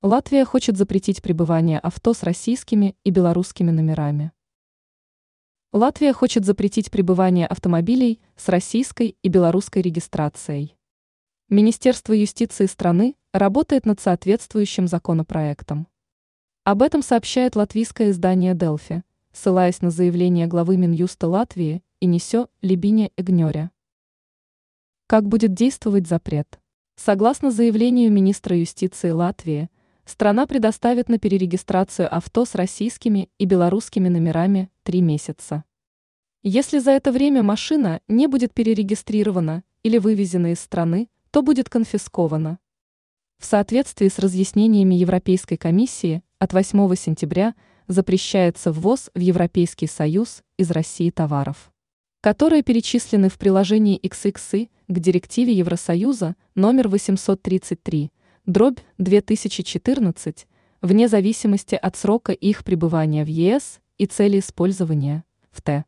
Латвия хочет запретить пребывание авто с российскими и белорусскими номерами. Латвия хочет запретить пребывание автомобилей с российской и белорусской регистрацией. Министерство юстиции страны работает над соответствующим законопроектом. Об этом сообщает латвийское издание «Делфи», ссылаясь на заявление главы Минюста Латвии и Несё Либине Эгнёря. Как будет действовать запрет? Согласно заявлению министра юстиции Латвии, страна предоставит на перерегистрацию авто с российскими и белорусскими номерами три месяца. Если за это время машина не будет перерегистрирована или вывезена из страны, то будет конфискована. В соответствии с разъяснениями Европейской комиссии от 8 сентября запрещается ввоз в Европейский Союз из России товаров, которые перечислены в приложении XXI к директиве Евросоюза номер 833 дробь 2014, вне зависимости от срока их пребывания в ЕС и цели использования, в Т.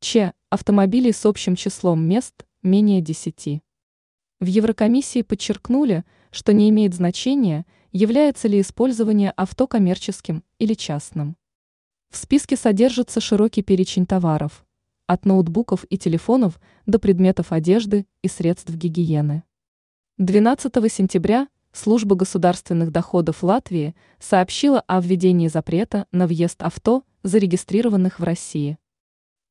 Ч. Автомобилей с общим числом мест менее 10. В Еврокомиссии подчеркнули, что не имеет значения, является ли использование авто коммерческим или частным. В списке содержится широкий перечень товаров, от ноутбуков и телефонов до предметов одежды и средств гигиены. 12 сентября Служба государственных доходов Латвии сообщила о введении запрета на въезд авто, зарегистрированных в России.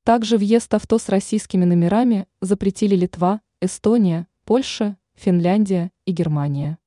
Также въезд авто с российскими номерами запретили Литва, Эстония, Польша, Финляндия и Германия.